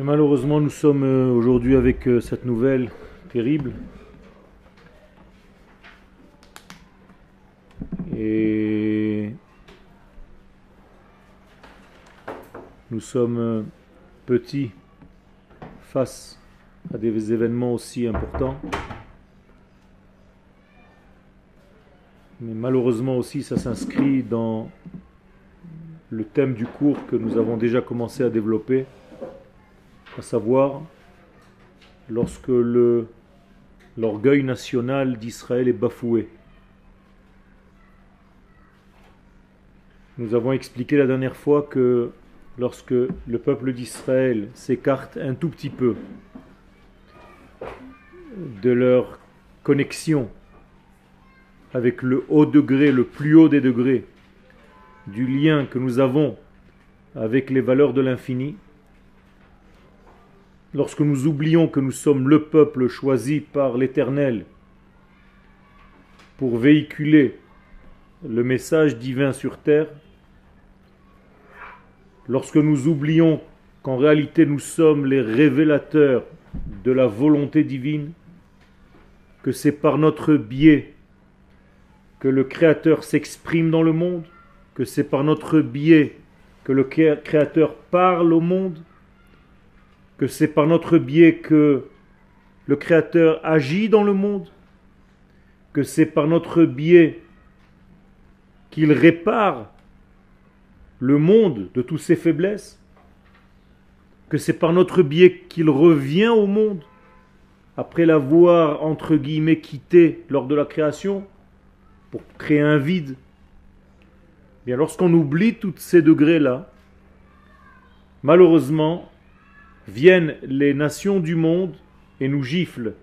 Malheureusement, nous sommes euh, aujourd'hui avec euh, cette nouvelle terrible. Et nous sommes euh, petits face à des événements aussi importants. Mais malheureusement aussi, ça s'inscrit dans le thème du cours que nous avons déjà commencé à développer, à savoir lorsque l'orgueil national d'Israël est bafoué. Nous avons expliqué la dernière fois que lorsque le peuple d'Israël s'écarte un tout petit peu de leur connexion avec le haut degré, le plus haut des degrés, du lien que nous avons avec les valeurs de l'infini, lorsque nous oublions que nous sommes le peuple choisi par l'Éternel pour véhiculer le message divin sur terre, lorsque nous oublions qu'en réalité nous sommes les révélateurs de la volonté divine, que c'est par notre biais que le Créateur s'exprime dans le monde, que c'est par notre biais que le Créateur parle au monde, que c'est par notre biais que le Créateur agit dans le monde, que c'est par notre biais qu'il répare le monde de toutes ses faiblesses, que c'est par notre biais qu'il revient au monde après l'avoir entre guillemets quitté lors de la création pour créer un vide. Bien, lorsqu'on oublie tous ces degrés-là, malheureusement, viennent les nations du monde et nous giflent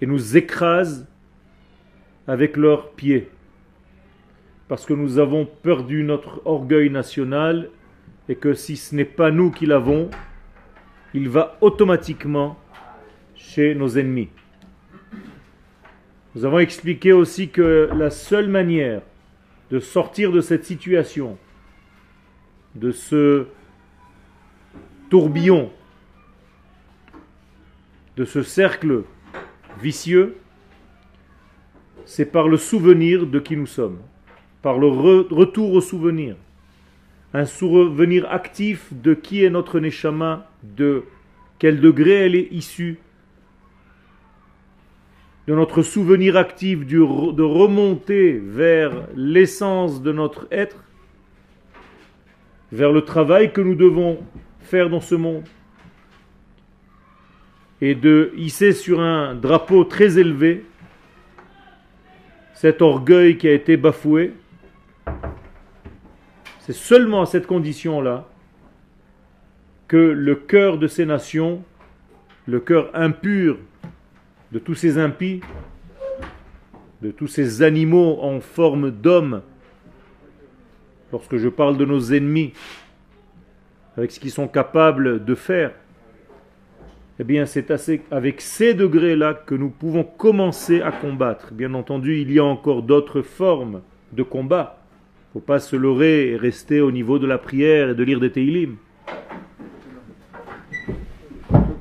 et nous écrasent avec leurs pieds. Parce que nous avons perdu notre orgueil national et que si ce n'est pas nous qui l'avons, il va automatiquement chez nos ennemis. Nous avons expliqué aussi que la seule manière de sortir de cette situation, de ce tourbillon, de ce cercle vicieux, c'est par le souvenir de qui nous sommes, par le retour au souvenir, un souvenir actif de qui est notre Neshama, de quel degré elle est issue, de notre souvenir actif de remonter vers l'essence de notre être, vers le travail que nous devons faire dans ce monde, et de hisser sur un drapeau très élevé cet orgueil qui a été bafoué, c'est seulement à cette condition-là que le cœur de ces nations, le cœur impur de tous ces impies, de tous ces animaux en forme d'hommes, lorsque je parle de nos ennemis, avec ce qu'ils sont capables de faire, eh bien c'est avec ces degrés-là que nous pouvons commencer à combattre. Bien entendu, il y a encore d'autres formes de combat. Il ne faut pas se leurrer et rester au niveau de la prière et de lire des Teilim.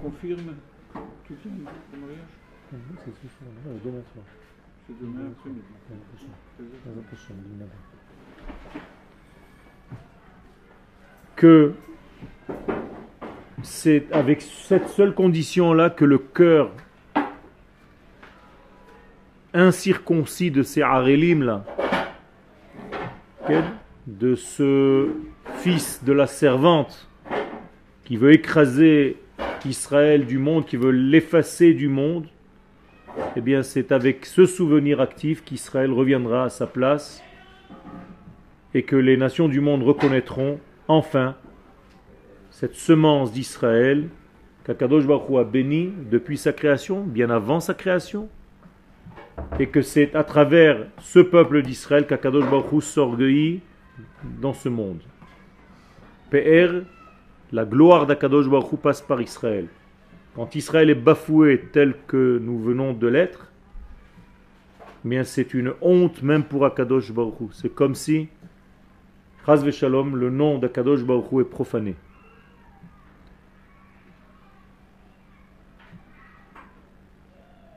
confirme que c'est avec cette seule condition-là que le cœur incirconcis de ces Arélim là, de ce fils de la servante qui veut écraser Israël du monde, qui veut l'effacer du monde, eh bien c'est avec ce souvenir actif qu'Israël reviendra à sa place et que les nations du monde reconnaîtront enfin cette semence d'Israël qu'Akadosh Baruch a béni depuis sa création, bien avant sa création, et que c'est à travers ce peuple d'Israël qu'Akadosh Baruch s'orgueillit dans ce monde. PR, la gloire d'Akadosh Baruch passe par Israël. Quand Israël est bafoué tel que nous venons de l'être, eh bien c'est une honte même pour Akadosh Baruch C'est comme si, Shalom, le nom d'Akadosh Baruch est profané.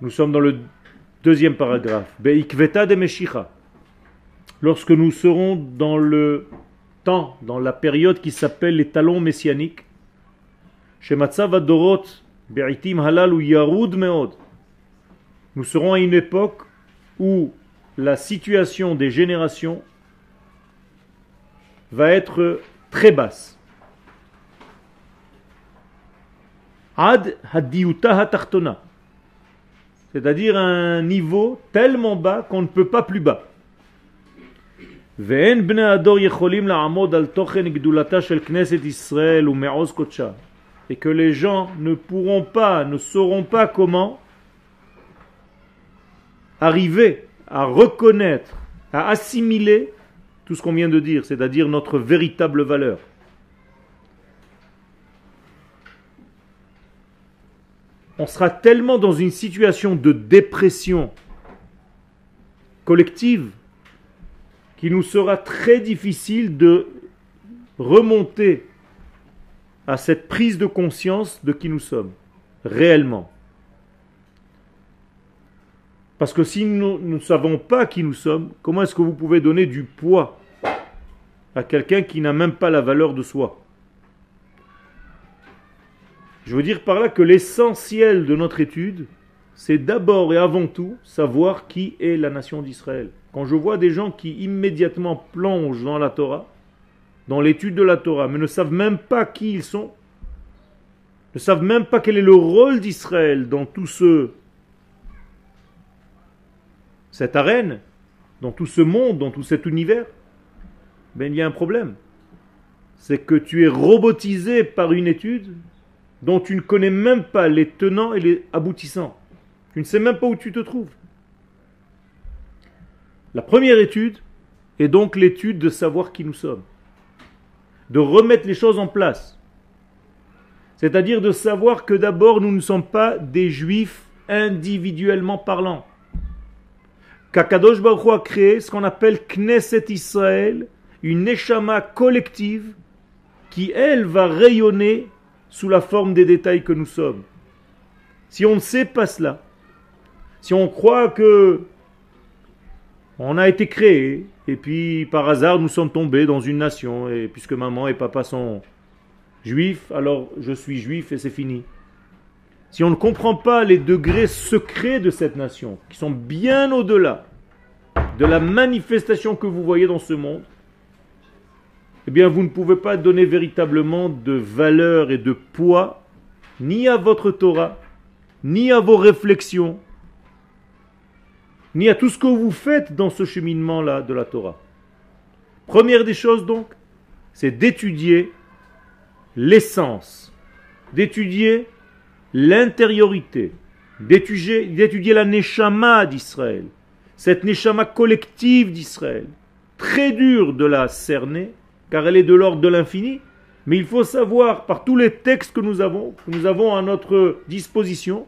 Nous sommes dans le deuxième paragraphe. Beikveta de. Lorsque nous serons dans le temps, dans la période qui s'appelle les talons messianiques. Nous serons à une époque où la situation des générations va être très basse. Ad hadiuta hatartona. C'est-à-dire un niveau tellement bas qu'on ne peut pas plus bas. Et que les gens ne pourront pas, ne sauront pas comment arriver à reconnaître, à assimiler tout ce qu'on vient de dire, c'est-à-dire notre véritable valeur. On sera tellement dans une situation de dépression collective qu'il nous sera très difficile de remonter à cette prise de conscience de qui nous sommes, réellement. Parce que si nous ne savons pas qui nous sommes, comment est-ce que vous pouvez donner du poids à quelqu'un qui n'a même pas la valeur de soi? Je veux dire par là que l'essentiel de notre étude, c'est d'abord et avant tout savoir qui est la nation d'Israël. Quand je vois des gens qui immédiatement plongent dans la Torah, dans l'étude de la Torah, mais ne savent même pas qui ils sont, ne savent même pas quel est le rôle d'Israël dans tout ce cette arène, dans tout ce monde, dans tout cet univers, ben, il y a un problème. C'est que tu es robotisé par une étude dont tu ne connais même pas les tenants et les aboutissants. Tu ne sais même pas où tu te trouves. La première étude est donc l'étude de savoir qui nous sommes. De remettre les choses en place. C'est-à-dire de savoir que d'abord nous ne sommes pas des juifs individuellement parlant qu'Akadosh Baruch a créé ce qu'on appelle Knesset Israël, une Neshama collective qui, elle, va rayonner sous la forme des détails que nous sommes. Si on ne sait pas cela, si on croit que on a été créé, et puis par hasard nous sommes tombés dans une nation, et puisque maman et papa sont juifs, alors je suis juif et c'est fini si on ne comprend pas les degrés secrets de cette nation, qui sont bien au-delà de la manifestation que vous voyez dans ce monde, eh bien vous ne pouvez pas donner véritablement de valeur et de poids ni à votre Torah, ni à vos réflexions, ni à tout ce que vous faites dans ce cheminement-là de la Torah. Première des choses donc, c'est d'étudier l'essence, d'étudier l'intériorité, d'étudier la Neshama d'Israël, cette Neshama collective d'Israël. Très dur de la cerner, car elle est de l'ordre de l'infini, mais il faut savoir, par tous les textes que nous avons, que nous avons à notre disposition,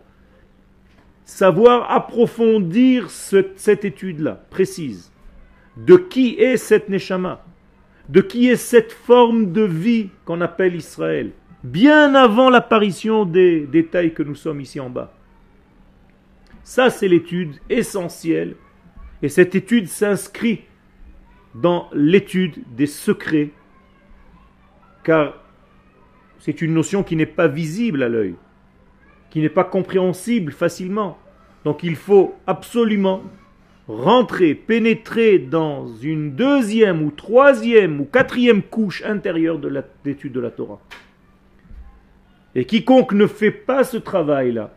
savoir approfondir cette étude-là, précise. De qui est cette Neshama? De qui est cette forme de vie qu'on appelle Israël? Bien avant l'apparition des détails que nous sommes ici en bas. Ça, c'est l'étude essentielle. Et cette étude s'inscrit dans l'étude des secrets, car c'est une notion qui n'est pas visible à l'œil, qui n'est pas compréhensible facilement. Donc il faut absolument rentrer, pénétrer dans une deuxième ou troisième ou quatrième couche intérieure de l'étude de la Torah. Et quiconque ne fait pas ce travail-là,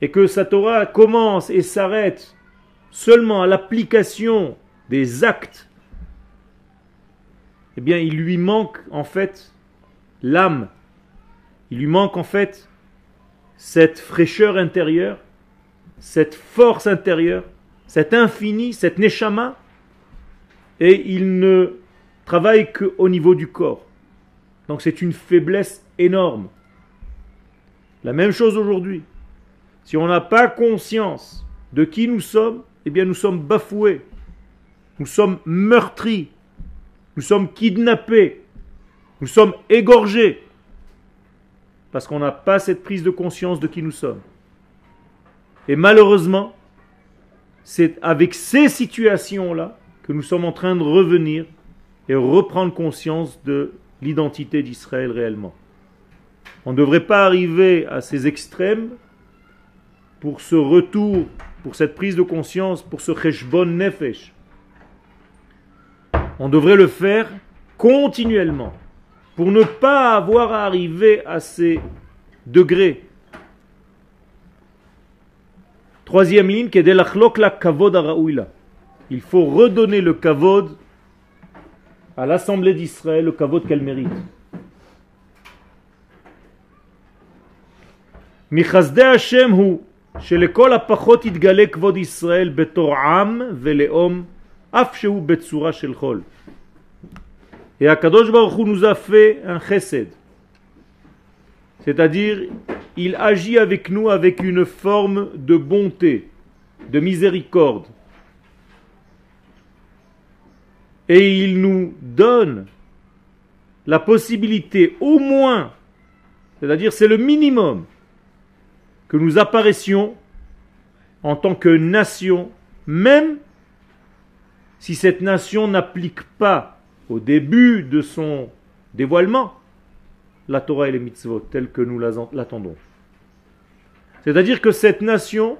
et que sa Torah commence et s'arrête seulement à l'application des actes, eh bien il lui manque en fait l'âme, il lui manque en fait cette fraîcheur intérieure, cette force intérieure, cet infini, cette neshama, et il ne travaille qu'au niveau du corps. Donc c'est une faiblesse énorme. La même chose aujourd'hui. Si on n'a pas conscience de qui nous sommes, eh bien nous sommes bafoués, nous sommes meurtris, nous sommes kidnappés, nous sommes égorgés, parce qu'on n'a pas cette prise de conscience de qui nous sommes. Et malheureusement, c'est avec ces situations-là que nous sommes en train de revenir et reprendre conscience de l'identité d'Israël réellement. On ne devrait pas arriver à ces extrêmes pour ce retour, pour cette prise de conscience, pour ce cheshbon nefesh. On devrait le faire continuellement pour ne pas avoir à arriver à ces degrés. Troisième ligne, la kavod Il faut redonner le kavod à l'Assemblée d'Israël, le kavod qu'elle mérite. מחסדי השם הוא שלכל הפחות יתגלה כבוד ישראל בתור עם ולאום אף שהוא בצורה של חול. Et Akadosh Baruch Hu nous a fait un chesed. C'est-à-dire, il agit avec nous avec une forme de bonté, de miséricorde. Et il nous donne la possibilité au moins, c'est-à-dire c'est le minimum, que nous apparaissions en tant que nation, même si cette nation n'applique pas au début de son dévoilement la Torah et les mitzvot telles que nous l'attendons. C'est-à-dire que cette nation,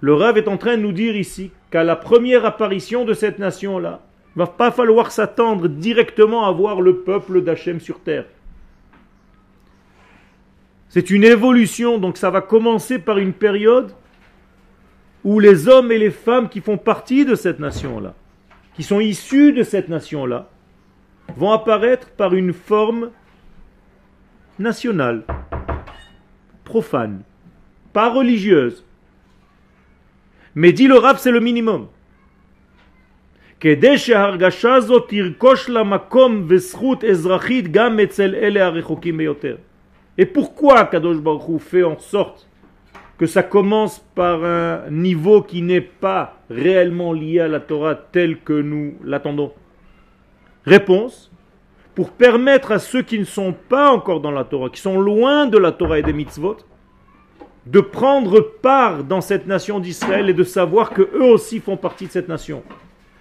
le Rav est en train de nous dire ici qu'à la première apparition de cette nation-là, il va pas falloir s'attendre directement à voir le peuple d'Hachem sur terre. C'est une évolution, donc ça va commencer par une période où les hommes et les femmes qui font partie de cette nation-là, qui sont issus de cette nation-là, vont apparaître par une forme nationale, profane, pas religieuse. Mais dit le rap, c'est le minimum. Et pourquoi Kadosh Baruch fait en sorte que ça commence par un niveau qui n'est pas réellement lié à la Torah tel que nous l'attendons? Réponse pour permettre à ceux qui ne sont pas encore dans la Torah, qui sont loin de la Torah et des mitzvot, de prendre part dans cette nation d'Israël et de savoir que eux aussi font partie de cette nation.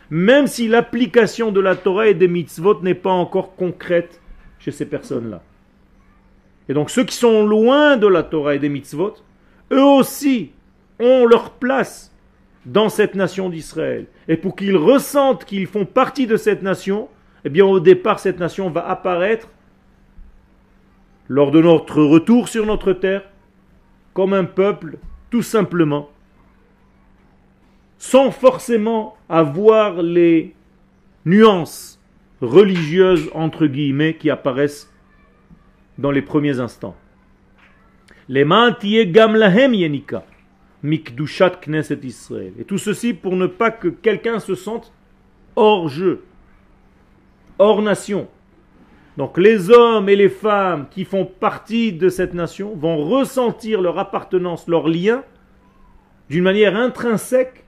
Même si l'application de la Torah et des mitzvot n'est pas encore concrète chez ces personnes-là. Et donc ceux qui sont loin de la Torah et des mitzvot, eux aussi ont leur place dans cette nation d'Israël. Et pour qu'ils ressentent qu'ils font partie de cette nation, eh bien au départ cette nation va apparaître lors de notre retour sur notre terre comme un peuple tout simplement sans forcément avoir les nuances religieuses entre guillemets qui apparaissent dans les premiers instants. Les yenika mikdushat knesset Israël. Et tout ceci pour ne pas que quelqu'un se sente hors jeu, hors nation. Donc les hommes et les femmes qui font partie de cette nation vont ressentir leur appartenance, leur lien, d'une manière intrinsèque,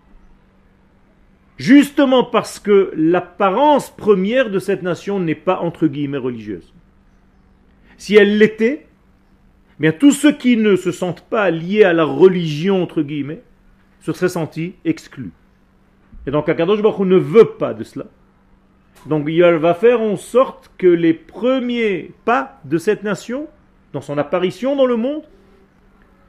justement parce que l'apparence première de cette nation n'est pas entre guillemets religieuse. Si elle l'était, bien tous ceux qui ne se sentent pas liés à la religion, entre guillemets, se seraient sentis exclus. Et donc Akadosh ne veut pas de cela. Donc il va faire en sorte que les premiers pas de cette nation, dans son apparition dans le monde,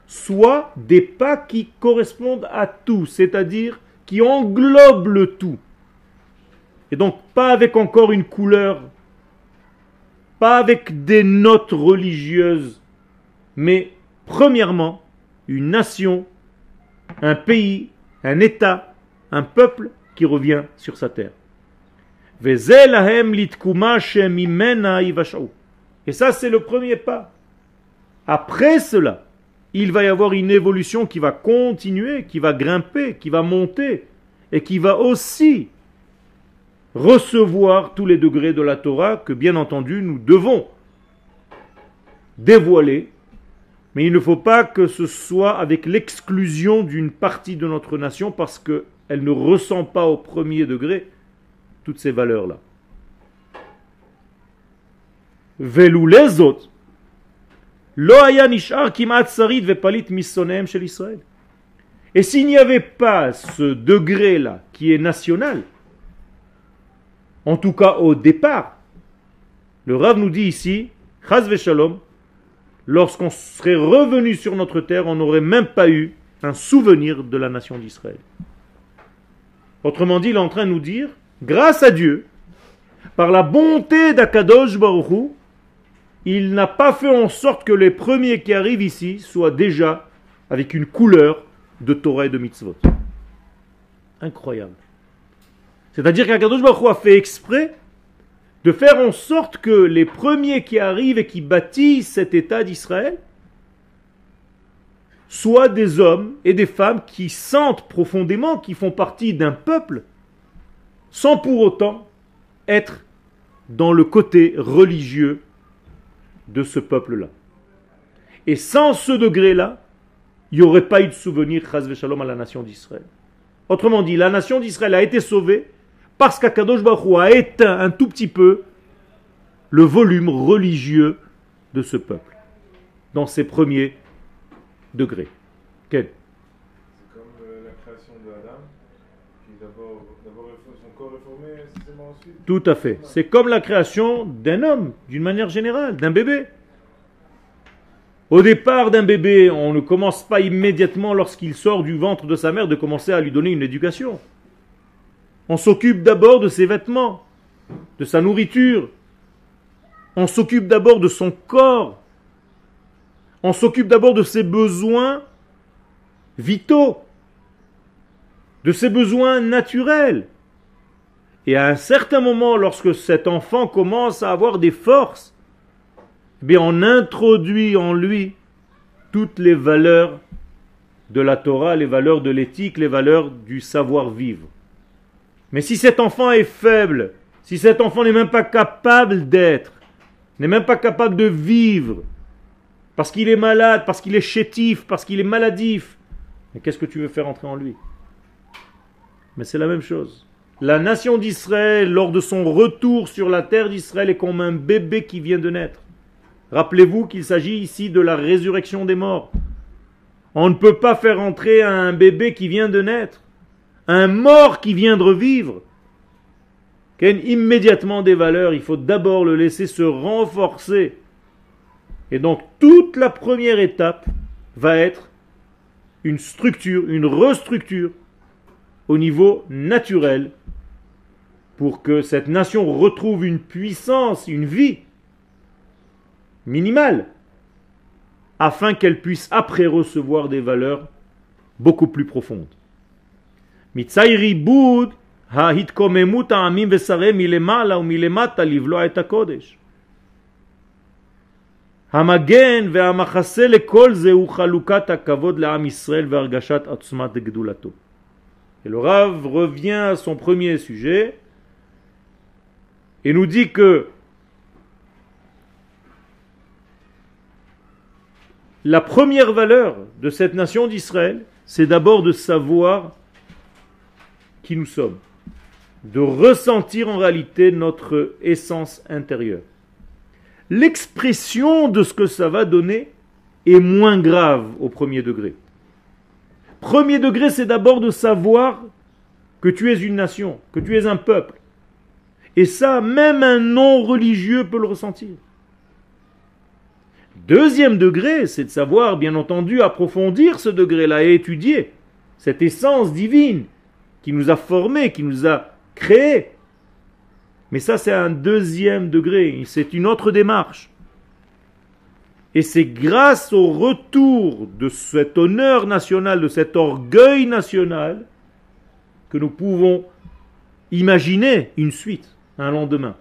soient des pas qui correspondent à tout, c'est-à-dire qui englobent le tout. Et donc pas avec encore une couleur pas avec des notes religieuses, mais premièrement, une nation, un pays, un État, un peuple qui revient sur sa terre. Et ça, c'est le premier pas. Après cela, il va y avoir une évolution qui va continuer, qui va grimper, qui va monter, et qui va aussi recevoir tous les degrés de la Torah que bien entendu nous devons dévoiler, mais il ne faut pas que ce soit avec l'exclusion d'une partie de notre nation parce qu'elle ne ressent pas au premier degré toutes ces valeurs-là. Et s'il n'y avait pas ce degré-là qui est national, en tout cas au départ, le Rav nous dit ici, lorsqu'on serait revenu sur notre terre, on n'aurait même pas eu un souvenir de la nation d'Israël. Autrement dit, il est en train de nous dire, grâce à Dieu, par la bonté d'Akadosh Baruchou, il n'a pas fait en sorte que les premiers qui arrivent ici soient déjà avec une couleur de Torah et de mitzvot. Incroyable. C'est-à-dire qu'Akadosh Baruch a fait exprès de faire en sorte que les premiers qui arrivent et qui bâtissent cet État d'Israël soient des hommes et des femmes qui sentent profondément qu'ils font partie d'un peuple sans pour autant être dans le côté religieux de ce peuple-là. Et sans ce degré-là, il n'y aurait pas eu de souvenir Shalom à la nation d'Israël. Autrement dit, la nation d'Israël a été sauvée parce qu'Akadosh Baruch a éteint un tout petit peu le volume religieux de ce peuple dans ses premiers degrés C'est comme euh, la création de Adam, qui d'abord son corps réformé, c'est ensuite. Tout à fait. C'est comme la création d'un homme, d'une manière générale, d'un bébé. Au départ d'un bébé, on ne commence pas immédiatement lorsqu'il sort du ventre de sa mère de commencer à lui donner une éducation. On s'occupe d'abord de ses vêtements, de sa nourriture. On s'occupe d'abord de son corps. On s'occupe d'abord de ses besoins vitaux, de ses besoins naturels. Et à un certain moment, lorsque cet enfant commence à avoir des forces, eh on introduit en lui toutes les valeurs de la Torah, les valeurs de l'éthique, les valeurs du savoir-vivre. Mais si cet enfant est faible, si cet enfant n'est même pas capable d'être, n'est même pas capable de vivre, parce qu'il est malade, parce qu'il est chétif, parce qu'il est maladif, qu'est-ce que tu veux faire entrer en lui? Mais c'est la même chose. La nation d'Israël, lors de son retour sur la terre d'Israël, est comme un bébé qui vient de naître. Rappelez-vous qu'il s'agit ici de la résurrection des morts. On ne peut pas faire entrer un bébé qui vient de naître un mort qui vient de revivre, immédiatement des valeurs, il faut d'abord le laisser se renforcer. Et donc toute la première étape va être une structure, une restructure au niveau naturel pour que cette nation retrouve une puissance, une vie minimale, afin qu'elle puisse après recevoir des valeurs beaucoup plus profondes. מצאי ריבוד ההתקוממות העמים ושרי מלמעלה ומלמטה לבלוע את הקודש. המגן והמחסה לכל זה הוא חלוקת הכבוד לעם ישראל והרגשת עוצמת גדולתו. Et le Rav revient à son premier sujet et nous dit que la première valeur de cette nation d'Israël, c'est d'abord de savoir qui nous sommes, de ressentir en réalité notre essence intérieure. L'expression de ce que ça va donner est moins grave au premier degré. Premier degré, c'est d'abord de savoir que tu es une nation, que tu es un peuple. Et ça, même un non-religieux peut le ressentir. Deuxième degré, c'est de savoir, bien entendu, approfondir ce degré-là et étudier cette essence divine qui nous a formés, qui nous a créés. Mais ça, c'est un deuxième degré, c'est une autre démarche. Et c'est grâce au retour de cet honneur national, de cet orgueil national, que nous pouvons imaginer une suite, un lendemain.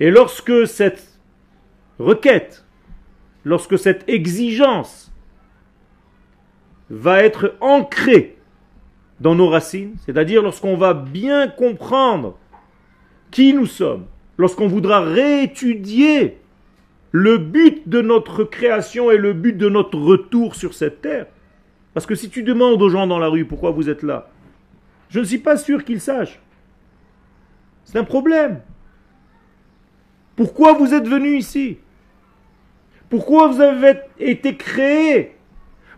Et lorsque cette requête lorsque cette exigence va être ancrée dans nos racines, c'est-à-dire lorsqu'on va bien comprendre qui nous sommes, lorsqu'on voudra réétudier le but de notre création et le but de notre retour sur cette terre. Parce que si tu demandes aux gens dans la rue pourquoi vous êtes là, je ne suis pas sûr qu'ils sachent. C'est un problème. Pourquoi vous êtes venus ici? Pourquoi vous avez été créé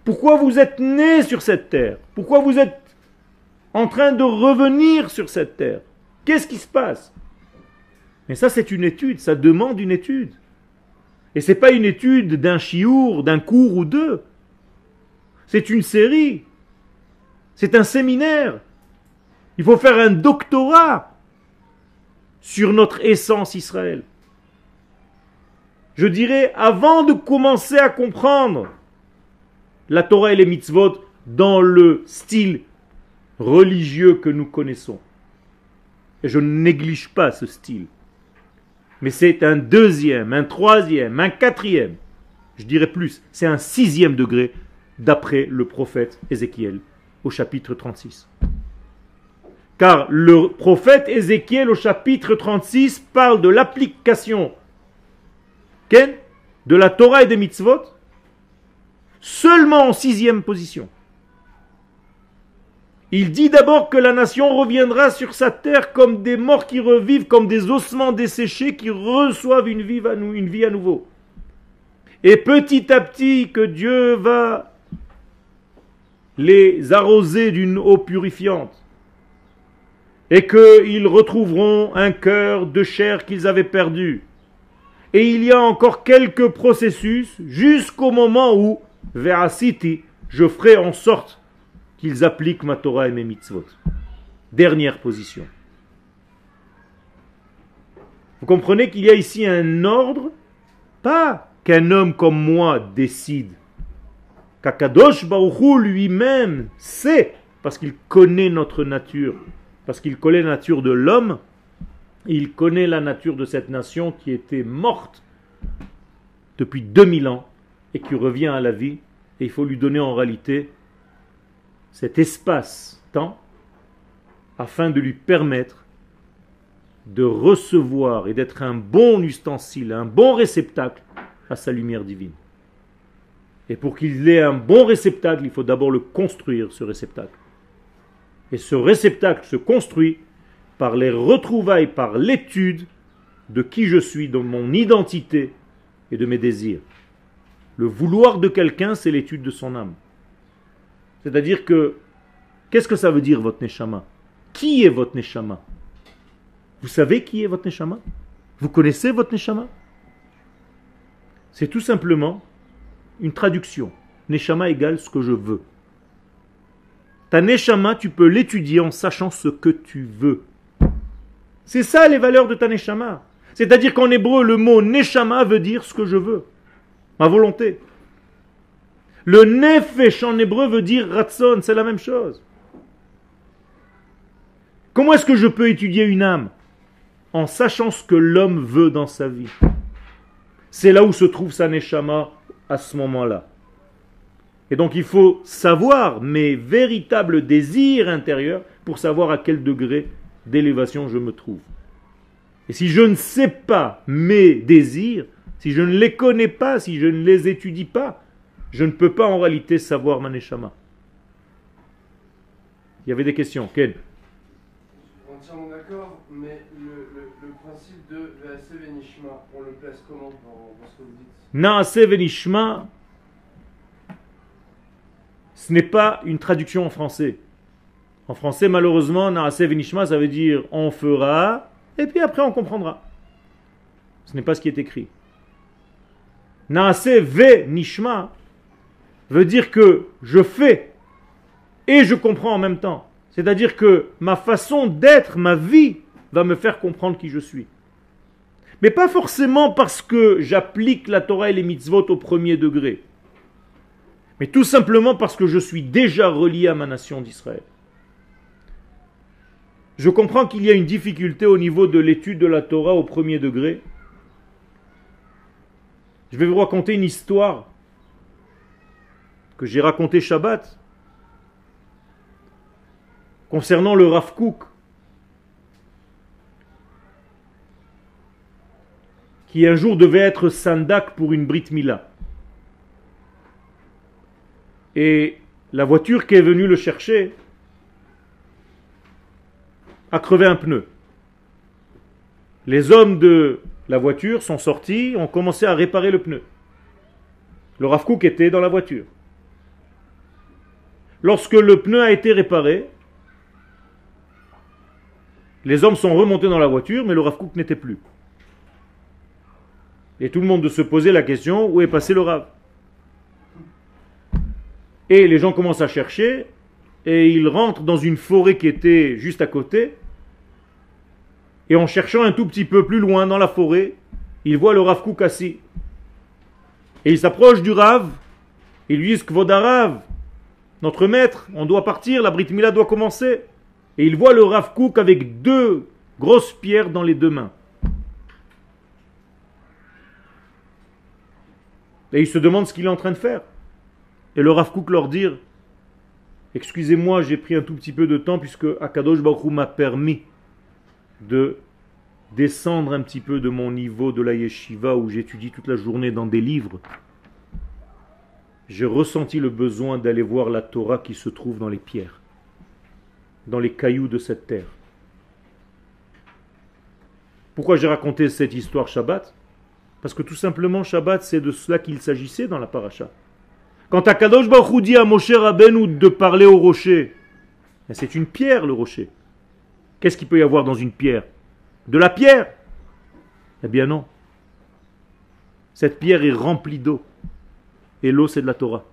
Pourquoi vous êtes né sur cette terre? Pourquoi vous êtes en train de revenir sur cette terre? Qu'est-ce qui se passe? Mais ça, c'est une étude, ça demande une étude. Et ce n'est pas une étude d'un chiour, d'un cours ou deux. C'est une série. C'est un séminaire. Il faut faire un doctorat sur notre essence Israël. Je dirais, avant de commencer à comprendre la Torah et les mitzvot dans le style religieux que nous connaissons. Et je ne néglige pas ce style. Mais c'est un deuxième, un troisième, un quatrième, je dirais plus, c'est un sixième degré d'après le prophète Ézéchiel au chapitre 36. Car le prophète Ézéchiel au chapitre 36 parle de l'application de la Torah et des mitzvot seulement en sixième position. Il dit d'abord que la nation reviendra sur sa terre comme des morts qui revivent, comme des ossements desséchés qui reçoivent une vie à, une vie à nouveau. Et petit à petit que Dieu va les arroser d'une eau purifiante. Et qu'ils retrouveront un cœur de chair qu'ils avaient perdu. Et il y a encore quelques processus jusqu'au moment où, vers City, je ferai en sorte qu'ils appliquent ma Torah et mes mitzvot. Dernière position. Vous comprenez qu'il y a ici un ordre, pas qu'un homme comme moi décide. Kakadosh Baruchou lui-même sait, parce qu'il connaît notre nature, parce qu'il connaît la nature de l'homme, il connaît la nature de cette nation qui était morte depuis 2000 ans et qui revient à la vie. Et il faut lui donner en réalité cet espace-temps afin de lui permettre de recevoir et d'être un bon ustensile, un bon réceptacle à sa lumière divine. Et pour qu'il ait un bon réceptacle, il faut d'abord le construire, ce réceptacle. Et ce réceptacle se construit par les retrouvailles, par l'étude de qui je suis, de mon identité et de mes désirs. Le vouloir de quelqu'un, c'est l'étude de son âme. C'est-à-dire que, qu'est-ce que ça veut dire votre Neshama? Qui est votre Neshama? Vous savez qui est votre Neshama? Vous connaissez votre Neshama? C'est tout simplement une traduction. Neshama égale ce que je veux. Ta Neshama, tu peux l'étudier en sachant ce que tu veux. C'est ça les valeurs de ta Neshama. C'est-à-dire qu'en hébreu, le mot Neshama veut dire ce que je veux, ma volonté. Le nefesh en hébreu veut dire ratson, c'est la même chose. Comment est-ce que je peux étudier une âme En sachant ce que l'homme veut dans sa vie? C'est là où se trouve sa neshama à ce moment-là. Et donc il faut savoir mes véritables désirs intérieurs pour savoir à quel degré d'élévation je me trouve. Et si je ne sais pas mes désirs, si je ne les connais pas, si je ne les étudie pas, je ne peux pas en réalité savoir Maneshama. Il y avait des questions. Quel Entièrement d'accord, mais le, le, principe de Naase On le place comment dans, ce que vous dites? Naase Venishma, ce n'est pas une traduction en français. En français, malheureusement, Naase Venishma, ça veut dire on fera, et puis après on comprendra. Ce n'est pas ce qui est écrit. Naase Venishma, veut dire que je fais et je comprends en même temps. C'est-à-dire que ma façon d'être, ma vie, va me faire comprendre qui je suis. Mais pas forcément parce que j'applique la Torah et les mitzvot au premier degré, mais tout simplement parce que je suis déjà relié à ma nation d'Israël. Je comprends qu'il y a une difficulté au niveau de l'étude de la Torah au premier degré. Je vais vous raconter une histoire que j'ai raconté Shabbat concernant le Rav qui un jour devait être sandak pour une Brit Mila. Et la voiture qui est venue le chercher a crevé un pneu. Les hommes de la voiture sont sortis, ont commencé à réparer le pneu. Le Rav Kook était dans la voiture. Lorsque le pneu a été réparé, les hommes sont remontés dans la voiture, mais le Rav Kook n'était plus. Et tout le monde se posait la question où est passé le Rav Et les gens commencent à chercher, et ils rentrent dans une forêt qui était juste à côté. Et en cherchant un tout petit peu plus loin dans la forêt, ils voient le Rav Kouk assis. Et ils s'approchent du Rav, ils lui disent Kvodarav, notre maître, on doit partir, la Brit Mila doit commencer. Et il voit le Rav Kook avec deux grosses pierres dans les deux mains. Et il se demande ce qu'il est en train de faire. Et le Rav Kook leur dit Excusez-moi, j'ai pris un tout petit peu de temps puisque Akadosh Baruch m'a permis de descendre un petit peu de mon niveau de la yeshiva où j'étudie toute la journée dans des livres. J'ai ressenti le besoin d'aller voir la Torah qui se trouve dans les pierres, dans les cailloux de cette terre. Pourquoi j'ai raconté cette histoire Shabbat? Parce que tout simplement Shabbat c'est de cela qu'il s'agissait dans la paracha. Quand Akadosh Baruch dit à Moshe Rabbeinu de parler au rocher, ben, c'est une pierre le rocher. Qu'est-ce qu'il peut y avoir dans une pierre? De la pierre? Eh bien non. Cette pierre est remplie d'eau. Et l'eau, c'est de la Torah.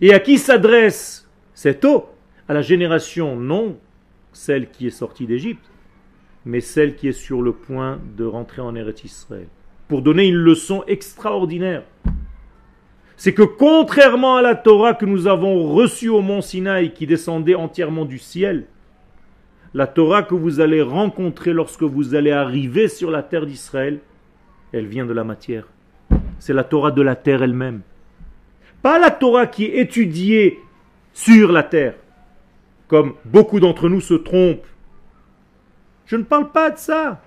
Et à qui s'adresse cette eau? À la génération, non celle qui est sortie d'Égypte, mais celle qui est sur le point de rentrer en Eretz Israël. Pour donner une leçon extraordinaire c'est que contrairement à la Torah que nous avons reçue au mont Sinaï qui descendait entièrement du ciel, la Torah que vous allez rencontrer lorsque vous allez arriver sur la terre d'Israël, elle vient de la matière. C'est la Torah de la terre elle-même. Pas la Torah qui est étudiée sur la terre, comme beaucoup d'entre nous se trompent. Je ne parle pas de ça.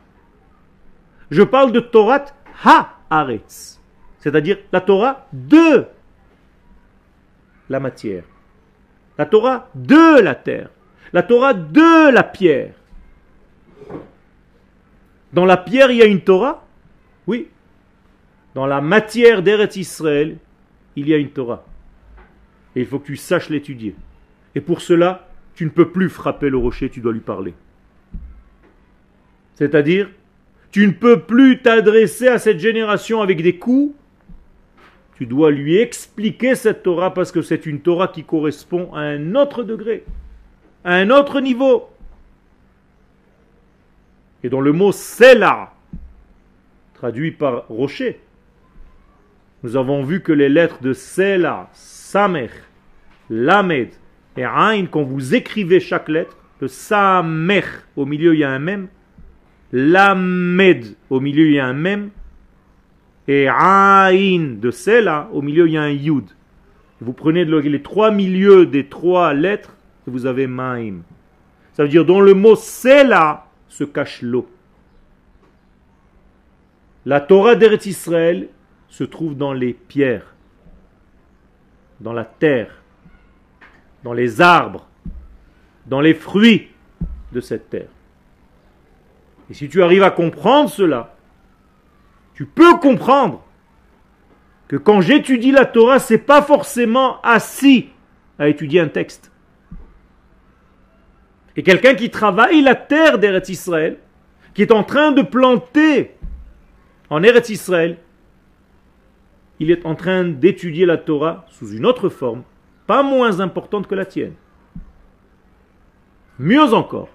Je parle de Torah ha-aretz c'est-à-dire la Torah de la matière, la Torah de la terre, la Torah de la pierre. Dans la pierre, il y a une Torah? Oui. Dans la matière d'Eretz Israël, il y a une Torah. Et il faut que tu saches l'étudier. Et pour cela, tu ne peux plus frapper le rocher, tu dois lui parler. C'est-à-dire, tu ne peux plus t'adresser à cette génération avec des coups tu dois lui expliquer cette Torah parce que c'est une Torah qui correspond à un autre degré, à un autre niveau. Et dans le mot Sela, traduit par rocher, nous avons vu que les lettres de Sela, Samer, Lamed et Ain, quand vous écrivez chaque lettre, le Samer, au milieu il y a un même, Lamed, au milieu il y a un même, et Aïn de Sela, au milieu il y a un Yud. Vous prenez les trois milieux des trois lettres et vous avez Maïm. Ça veut dire dans le mot Sela se cache l'eau. La Torah d'Eretz Israël se trouve dans les pierres, dans la terre, dans les arbres, dans les fruits de cette terre. Et si tu arrives à comprendre cela, tu peux comprendre que quand j'étudie la Torah, c'est pas forcément assis à étudier un texte. Et quelqu'un qui travaille la terre d'Eretz Israël, qui est en train de planter en Eretz Israël, il est en train d'étudier la Torah sous une autre forme, pas moins importante que la tienne. Mieux encore,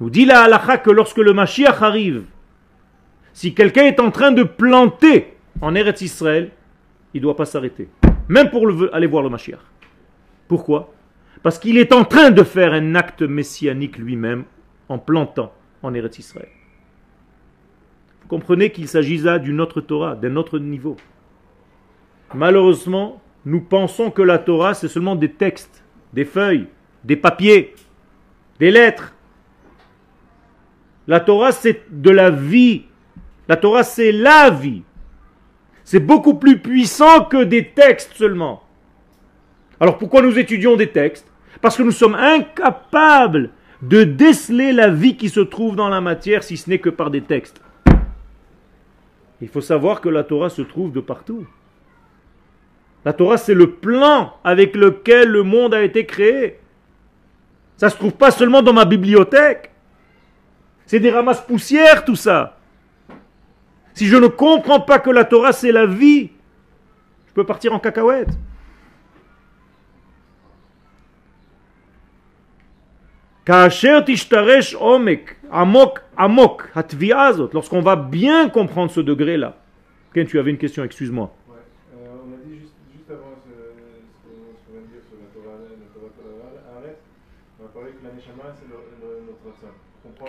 nous dit la halakha que lorsque le Mashiach arrive, si quelqu'un est en train de planter en Eretz Israël, il ne doit pas s'arrêter. Même pour aller voir le Mashiach. Pourquoi? Parce qu'il est en train de faire un acte messianique lui-même en plantant en Eretz Israël. Vous comprenez qu'il s'agit là d'une autre Torah, d'un autre niveau. Malheureusement, nous pensons que la Torah, c'est seulement des textes, des feuilles, des papiers, des lettres. La Torah, c'est de la vie la Torah, c'est la vie. C'est beaucoup plus puissant que des textes seulement. Alors pourquoi nous étudions des textes? Parce que nous sommes incapables de déceler la vie qui se trouve dans la matière si ce n'est que par des textes. Il faut savoir que la Torah se trouve de partout. La Torah, c'est le plan avec lequel le monde a été créé. Ça ne se trouve pas seulement dans ma bibliothèque. C'est des ramasses poussières tout ça. Si je ne comprends pas que la Torah, c'est la vie, je peux partir en cacahuète. amok, amok, lorsqu'on va bien comprendre ce degré-là. Ken, tu avais une question, excuse-moi.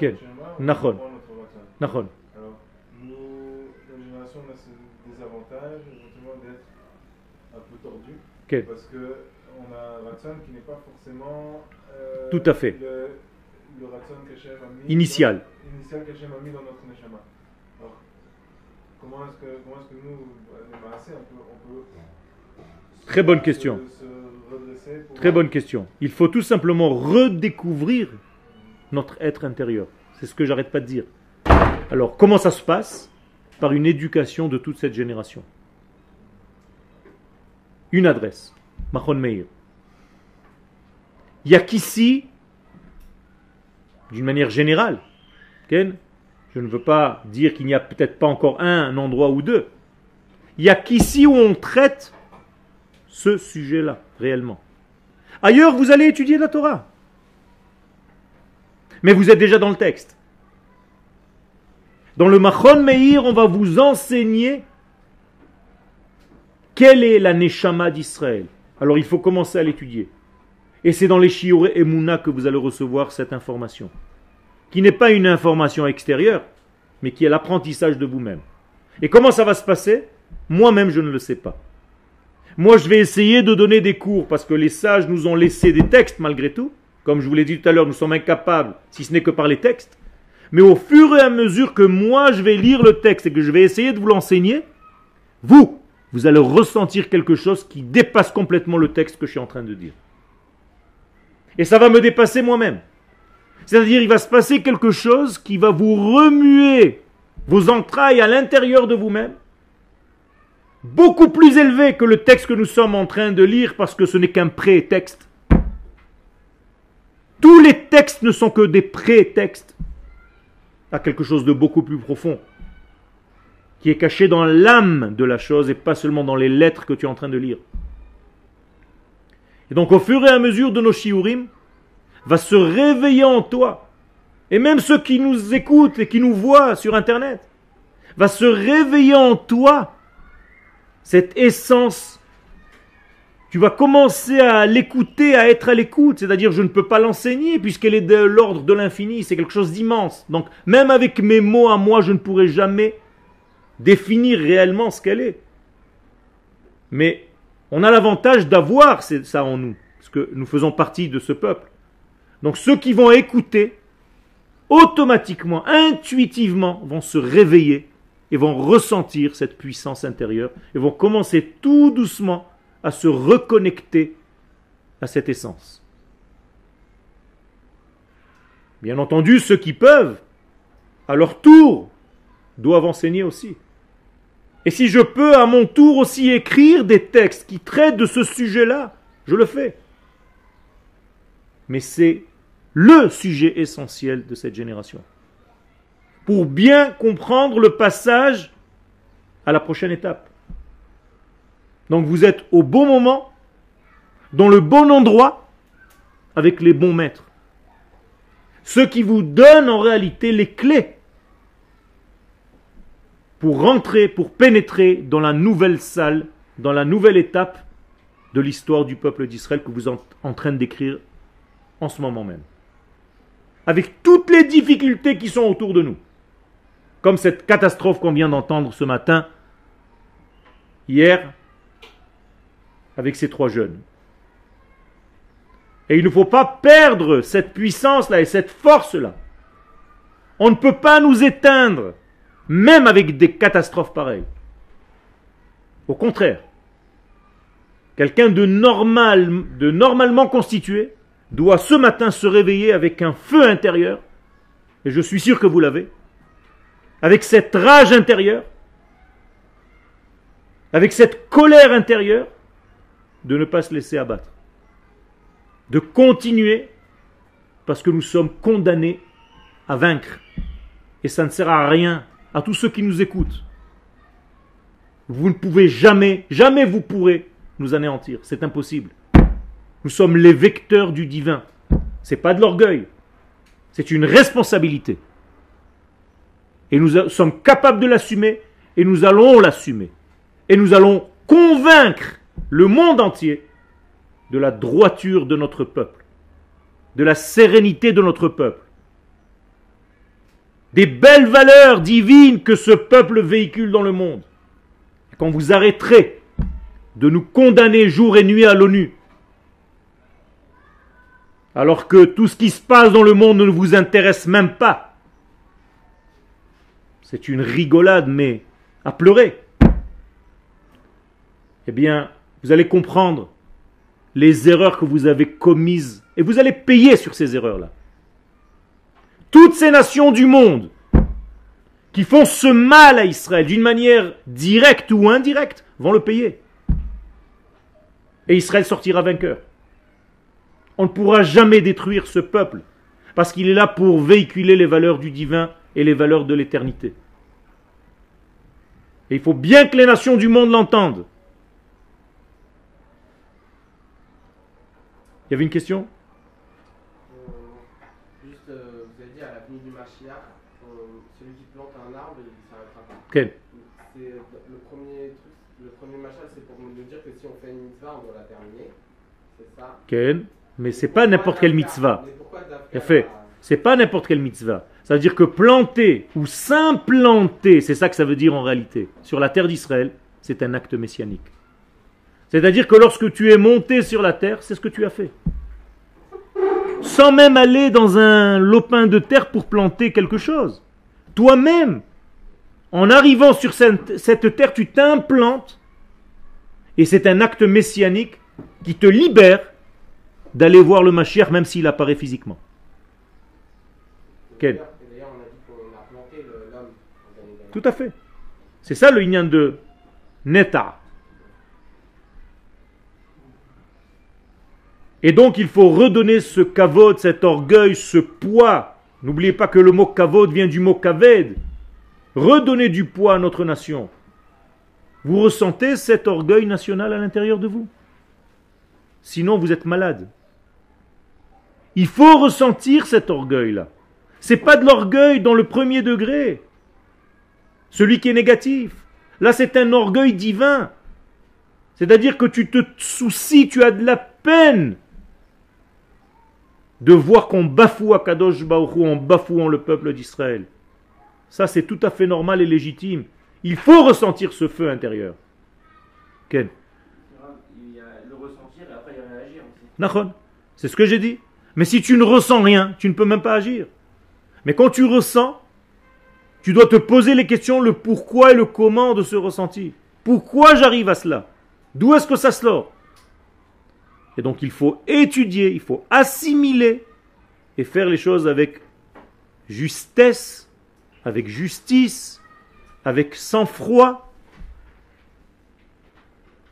Ouais. Euh, on a dit juste, juste avant ce, ce qu'on vient de dire sur la Torah, la Torah, Torah, arrête, on a parlé que la Neshama c'est le, le, notre ratson. On comprend Quel la Neshama, on Nachon. comprend notre ratson. Nachon. Alors, nous, notre génération, on a ce désavantage, éventuellement, d'être un peu tordu. Quel Parce que on a un ratson qui n'est pas forcément. euh, Tout à fait. Le, le ratson qu'Hachem a mis. Initial. Dans, initial qu'Hachem a mis dans notre Neshama. Alors, comment est-ce que, comment est-ce que nous, les Maasé, on peut. On peut Très bonne question. Très bonne question. Il faut tout simplement redécouvrir notre être intérieur. C'est ce que j'arrête pas de dire. Alors, comment ça se passe Par une éducation de toute cette génération? Une adresse. Mahon Meir. Il n'y a qu'ici, d'une manière générale, Ken, je ne veux pas dire qu'il n'y a peut-être pas encore un, un endroit ou deux. Il n'y a qu'ici où on traite ce sujet-là, réellement. Ailleurs, vous allez étudier la Torah. Mais vous êtes déjà dans le texte. Dans le Machon Meir, on va vous enseigner quelle est la Neshama d'Israël. Alors il faut commencer à l'étudier. Et c'est dans les Shiure Emouna que vous allez recevoir cette information. Qui n'est pas une information extérieure, mais qui est l'apprentissage de vous-même. Et comment ça va se passer? Moi-même, je ne le sais pas. Moi, je vais essayer de donner des cours parce que les sages nous ont laissé des textes malgré tout. Comme je vous l'ai dit tout à l'heure, nous sommes incapables, si ce n'est que par les textes. Mais au fur et à mesure que moi, je vais lire le texte et que je vais essayer de vous l'enseigner, vous, vous allez ressentir quelque chose qui dépasse complètement le texte que je suis en train de dire. Et ça va me dépasser moi-même. C'est-à-dire, il va se passer quelque chose qui va vous remuer vos entrailles à l'intérieur de vous-même beaucoup plus élevé que le texte que nous sommes en train de lire parce que ce n'est qu'un pré-texte. Tous les textes ne sont que des pré-textes à quelque chose de beaucoup plus profond qui est caché dans l'âme de la chose et pas seulement dans les lettres que tu es en train de lire. Et donc au fur et à mesure de nos shiurim, va se réveiller en toi, et même ceux qui nous écoutent et qui nous voient sur Internet, va se réveiller en toi cette essence, tu vas commencer à l'écouter, à être à l'écoute, c'est-à-dire je ne peux pas l'enseigner puisqu'elle est de l'ordre de l'infini, c'est quelque chose d'immense. Donc même avec mes mots à moi, je ne pourrai jamais définir réellement ce qu'elle est. Mais on a l'avantage d'avoir ça en nous, parce que nous faisons partie de ce peuple. Donc ceux qui vont écouter, automatiquement, intuitivement, vont se réveiller et vont ressentir cette puissance intérieure et vont commencer tout doucement à se reconnecter à cette essence. Bien entendu, ceux qui peuvent, à leur tour, doivent enseigner aussi. Et si je peux à mon tour aussi écrire des textes qui traitent de ce sujet-là, je le fais. Mais c'est le sujet essentiel de cette génération pour bien comprendre le passage à la prochaine étape. Donc vous êtes au bon moment, dans le bon endroit, avec les bons maîtres. Ceux qui vous donnent en réalité les clés pour rentrer, pour pénétrer dans la nouvelle salle, dans la nouvelle étape de l'histoire du peuple d'Israël que vous êtes en train d'écrire en ce moment même. Avec toutes les difficultés qui sont autour de nous comme cette catastrophe qu'on vient d'entendre ce matin, hier, avec ces trois jeunes. Et il ne faut pas perdre cette puissance-là et cette force-là. On ne peut pas nous éteindre, même avec des catastrophes pareilles. Au contraire, quelqu'un de normal, de normalement constitué, doit ce matin se réveiller avec un feu intérieur, et je suis sûr que vous l'avez, avec cette rage intérieure, avec cette colère intérieure, de ne pas se laisser abattre. De continuer parce que nous sommes condamnés à vaincre. Et ça ne sert à rien à tous ceux qui nous écoutent. Vous ne pouvez jamais, jamais vous pourrez nous anéantir. C'est impossible. Nous sommes les vecteurs du divin. C'est pas de l'orgueil. C'est une responsabilité. Et nous sommes capables de l'assumer et nous allons l'assumer. Et nous allons convaincre le monde entier de la droiture de notre peuple, de la sérénité de notre peuple, des belles valeurs divines que ce peuple véhicule dans le monde. Quand vous arrêterez de nous condamner jour et nuit à l'ONU, alors que tout ce qui se passe dans le monde ne vous intéresse même pas, c'est une rigolade, mais à pleurer. Eh bien, vous allez comprendre les erreurs que vous avez commises et vous allez payer sur ces erreurs-là. Toutes ces nations du monde qui font ce mal à Israël d'une manière directe ou indirecte vont le payer. Et Israël sortira vainqueur. On ne pourra jamais détruire ce peuple parce qu'il est là pour véhiculer les valeurs du divin et les valeurs de l'éternité. Et il faut bien que les nations du monde l'entendent. Il y avait une question? Euh, juste, euh, vous avez dit à la venue du Mashiach, euh, celui qui plante un arbre, il ne s'arrêtera pas. Quel le premier truc, le premier Mashiach, c'est pour nous dire que si on fait une mitzvah, on doit la terminer. C'est ça? Quel Mais c'est pas n'importe quelle mitzvah. Mais pourquoi Dafka Il a fait. C'est pas n'importe quelle mitzvah. Ça veut dire que planter ou s'implanter, c'est ça que ça veut dire en réalité, sur la terre d'Israël, c'est un acte messianique. C'est-à-dire que lorsque tu es monté sur la terre, c'est ce que tu as fait. Sans même aller dans un lopin de terre pour planter quelque chose. Toi-même, en arrivant sur cette, terre, tu t'implantes. Et c'est un acte messianique qui te libère d'aller voir le Mashiach même s'il apparaît physiquement. Tout à fait. C'est ça le inyan de Neta. Et donc il faut redonner ce kavod, cet orgueil, ce poids. N'oubliez pas que le mot kavod vient du mot kaved. Redonnez du poids à notre nation. Vous ressentez cet orgueil national à l'intérieur de vous? Sinon vous êtes malade. Il faut ressentir cet orgueil-là. C'est pas de l'orgueil dans le premier degré celui qui est négatif. Là, c'est un orgueil divin. C'est-à-dire que tu te soucies, tu as de la peine de voir qu'on bafoue Akadosh Hu en bafouant le peuple d'Israël. Ça, c'est tout à fait normal et légitime. Il faut ressentir ce feu intérieur. Ken Il y a le ressentir et après il y a réagir aussi. Nachon. C'est ce que j'ai dit. Mais si tu ne ressens rien, tu ne peux même pas agir. Mais quand tu ressens, tu dois te poser les questions, le pourquoi et le comment de ce ressenti. Pourquoi j'arrive à cela? D'où est-ce que ça sort? Et donc il faut étudier, il faut assimiler et faire les choses avec justesse, avec justice, avec sang-froid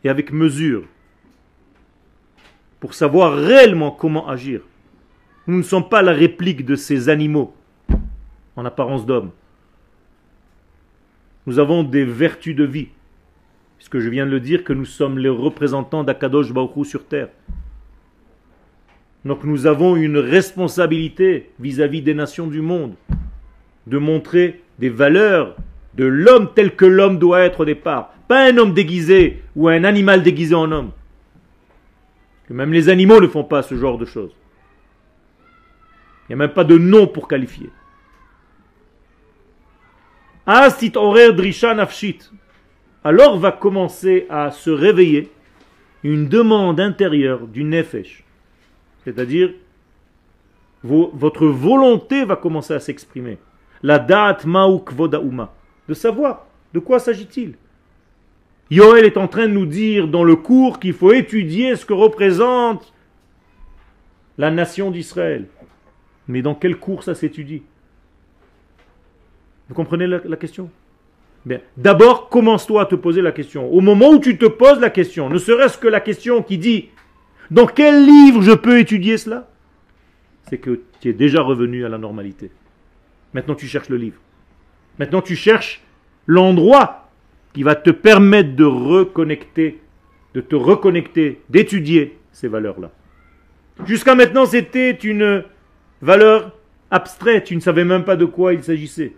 et avec mesure pour savoir réellement comment agir. Nous ne sommes pas la réplique de ces animaux en apparence d'hommes. Nous avons des vertus de vie, puisque je viens de le dire que nous sommes les représentants d'Akadosh Baruch sur terre. Donc nous avons une responsabilité vis-à-vis des nations du monde, de montrer des valeurs de l'homme tel que l'homme doit être au départ, pas un homme déguisé ou un animal déguisé en homme. Que même les animaux ne font pas ce genre de choses. Il n'y a même pas de nom pour qualifier. Asit orer drisha nafshit. Alors va commencer à se réveiller une demande intérieure du nefesh. C'est-à-dire, vo- votre volonté va commencer à s'exprimer. La da'at ma'u kvodauma. De savoir de quoi s'agit-il? Yoel est en train de nous dire dans le cours qu'il faut étudier ce que représente la nation d'Israël. Mais dans quel cours ça s'étudie? Vous comprenez la question? D'abord, commence-toi à te poser la question. Au moment où tu te poses la question, ne serait-ce que la question qui dit dans quel livre je peux étudier cela? C'est que tu es déjà revenu à la normalité. Maintenant, tu cherches le livre. Maintenant, tu cherches l'endroit qui va te permettre de reconnecter, de te reconnecter, d'étudier ces valeurs-là. Jusqu'à maintenant, c'était une valeur abstraite, tu ne savais même pas de quoi il s'agissait.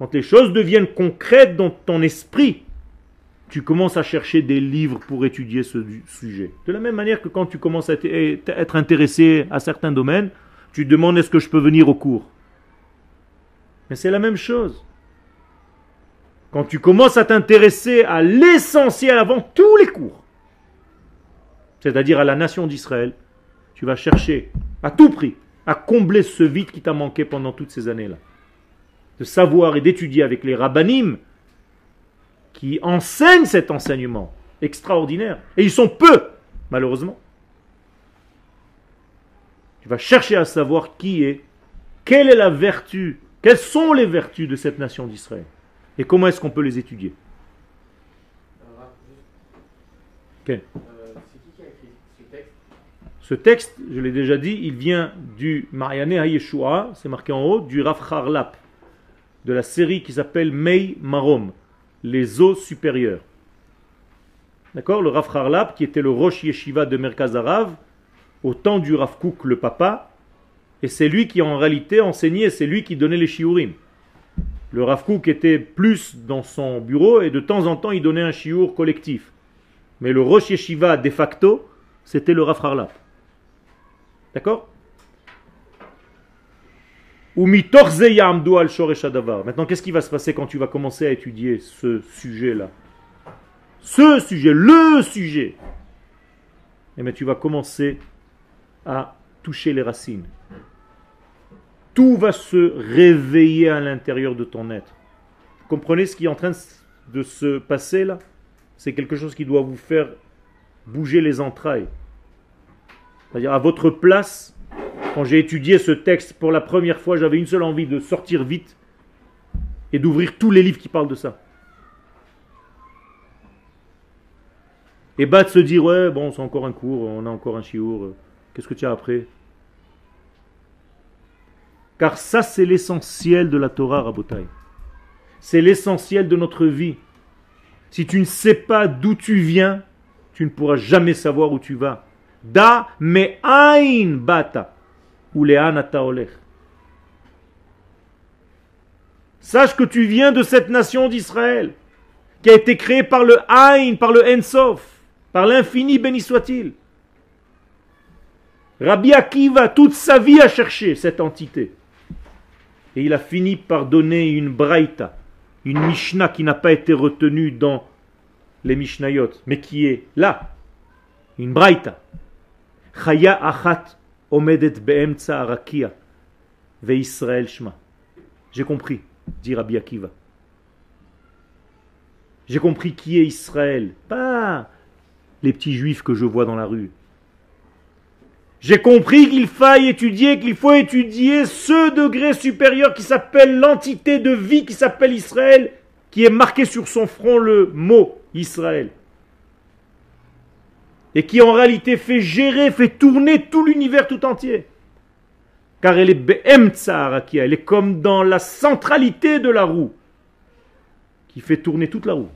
Quand les choses deviennent concrètes dans ton esprit, tu commences à chercher des livres pour étudier ce sujet. De la même manière que quand tu commences à être intéressé à certains domaines, tu demandes est-ce que je peux venir au cours? Mais c'est la même chose. Quand tu commences à t'intéresser à l'essentiel avant tous les cours, c'est-à-dire à la nation d'Israël, tu vas chercher à tout prix à combler ce vide qui t'a manqué pendant toutes ces années-là. De savoir et d'étudier avec les rabbinim qui enseignent cet enseignement extraordinaire. Et ils sont peu, malheureusement. Tu vas chercher à savoir qui est, quelle est la vertu, quelles sont les vertus de cette nation d'Israël. Et comment est-ce qu'on peut les étudier Ce texte, je l'ai déjà dit, il vient du Marianne HaYeshua, c'est marqué en haut, du Rav Harlap, de la série qui s'appelle Mei Marom, les eaux supérieures. D'accord? Le Rav Harlap, qui était le Rosh Yeshiva de Merkaz Arav, au temps du Rav Kouk, le papa, et c'est lui qui en réalité enseignait, c'est lui qui donnait les shiurim. Le Rav était plus dans son bureau et de temps en temps il donnait un shiur collectif. Mais le Rosh Yeshiva de facto, c'était le Rav Harlap. D'accord? Maintenant, qu'est-ce qui va se passer quand tu vas commencer à étudier ce sujet-là? Ce sujet, le sujet Eh bien, tu vas commencer à toucher les racines. Tout va se réveiller à l'intérieur de ton être. Vous comprenez ce qui est en train de se passer là? C'est quelque chose qui doit vous faire bouger les entrailles. C'est-à-dire à votre place, quand j'ai étudié ce texte pour la première fois, j'avais une seule envie de sortir vite et d'ouvrir tous les livres qui parlent de ça. Et de se dire, ouais, bon, c'est encore un cours, on a encore un chiour, qu'est-ce que tu as après? Car ça, c'est l'essentiel de la Torah, Rabotai. C'est l'essentiel de notre vie. Si tu ne sais pas d'où tu viens, tu ne pourras jamais savoir où tu vas. Da me ain bata. Sache que tu viens de cette nation d'Israël, qui a été créée par le Ain, par le Ensof, par l'infini béni soit-il. Rabbi Akiva, toute sa vie, a cherché cette entité. Et il a fini par donner une braïta, une Mishnah qui n'a pas été retenue dans les Mishnayot, mais qui est là, une braïta. Chaya achat omedet arakia Israël shma. J'ai compris, dit Rabbi Akiva. J'ai compris qui est Israël, pas les petits juifs que je vois dans la rue. J'ai compris qu'il faille étudier, qu'il faut étudier ce degré supérieur qui s'appelle l'entité de vie qui s'appelle Israël, qui est marqué sur son front le mot Israël et qui en réalité fait gérer, fait tourner tout l'univers tout entier. Car elle est BM elle est comme dans la centralité de la roue, qui fait tourner toute la roue.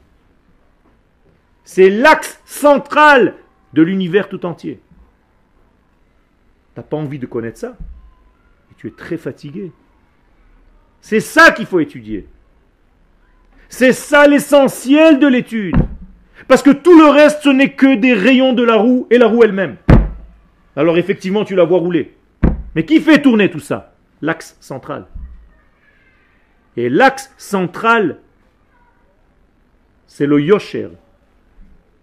C'est l'axe central de l'univers tout entier. Tu n'as pas envie de connaître ça? Et Tu es très fatigué. C'est ça qu'il faut étudier. C'est ça l'essentiel de l'étude. Parce que tout le reste, ce n'est que des rayons de la roue et la roue elle-même. Alors effectivement, tu la vois rouler. Mais qui fait tourner tout ça? L'axe central. Et l'axe central, c'est le Yosher.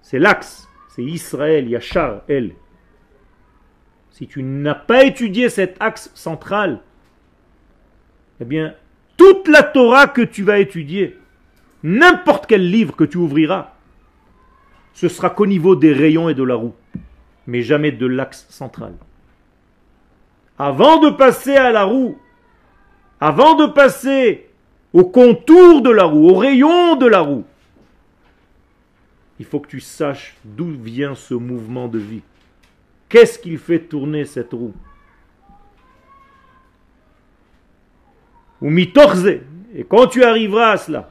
C'est l'axe. C'est Israël, Yachar, El. Si tu n'as pas étudié cet axe central, eh bien, toute la Torah que tu vas étudier, n'importe quel livre que tu ouvriras, ce sera qu'au niveau des rayons et de la roue, mais jamais de l'axe central. Avant de passer à la roue, avant de passer au contour de la roue, au rayon de la roue. Il faut que tu saches d'où vient ce mouvement de vie. Qu'est-ce qui fait tourner cette roue? Ou mitorze. Et quand tu arriveras à cela,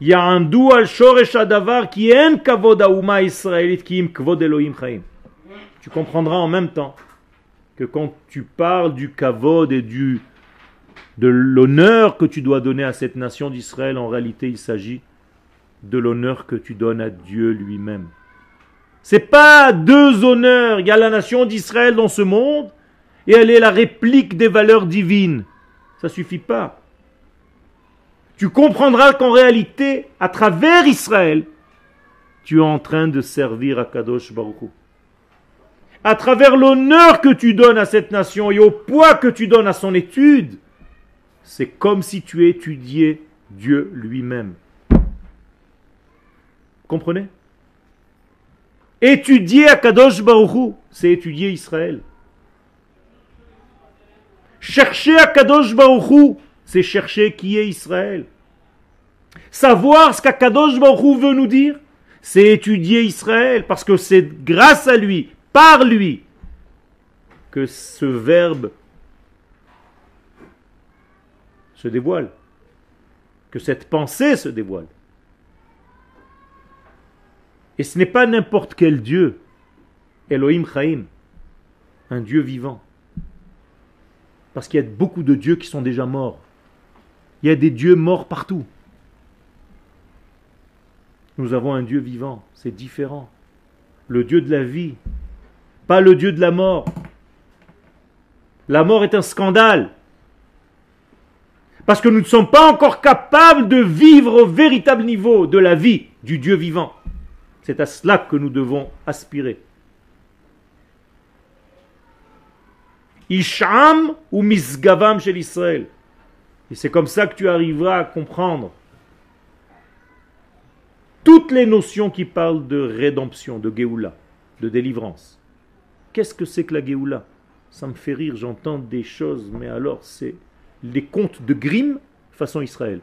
il y a un al shoresh adavar qui en kavod aouma israélite qui im kvod Elohim chaim. Tu comprendras en même temps que quand tu parles du kavod et du de l'honneur que tu dois donner à cette nation d'Israël, en réalité il s'agit de l'honneur que tu donnes à Dieu lui-même. C'est pas deux honneurs. Il y a la nation d'Israël dans ce monde et elle est la réplique des valeurs divines. Ça suffit pas. Tu comprendras qu'en réalité, à travers Israël, tu es en train de servir à Kadosh Baruch À travers l'honneur que tu donnes à cette nation et au poids que tu donnes à son étude, c'est comme si tu étudiais Dieu lui-même. Comprenez? Étudier à Kadosh Baruch c'est étudier Israël. Chercher à Kadosh Baruch c'est chercher qui est Israël. Savoir ce qu'Akadosh Baruch veut nous dire, c'est étudier Israël, parce que c'est grâce à lui, par lui, que ce verbe se dévoile, que cette pensée se dévoile. Et ce n'est pas n'importe quel Dieu, Elohim Chaim, un Dieu vivant. Parce qu'il y a beaucoup de dieux qui sont déjà morts. Il y a des dieux morts partout. Nous avons un Dieu vivant, c'est différent. Le Dieu de la vie, pas le Dieu de la mort. La mort est un scandale. Parce que nous ne sommes pas encore capables de vivre au véritable niveau de la vie du Dieu vivant. C'est à cela que nous devons aspirer. Isham ou misgavam chez l'Israël. Et c'est comme ça que tu arriveras à comprendre toutes les notions qui parlent de rédemption, de Géoula, de délivrance. Qu'est-ce que c'est que la Géoula? Ça me fait rire, j'entends des choses, mais alors c'est les contes de Grimm façon Israël.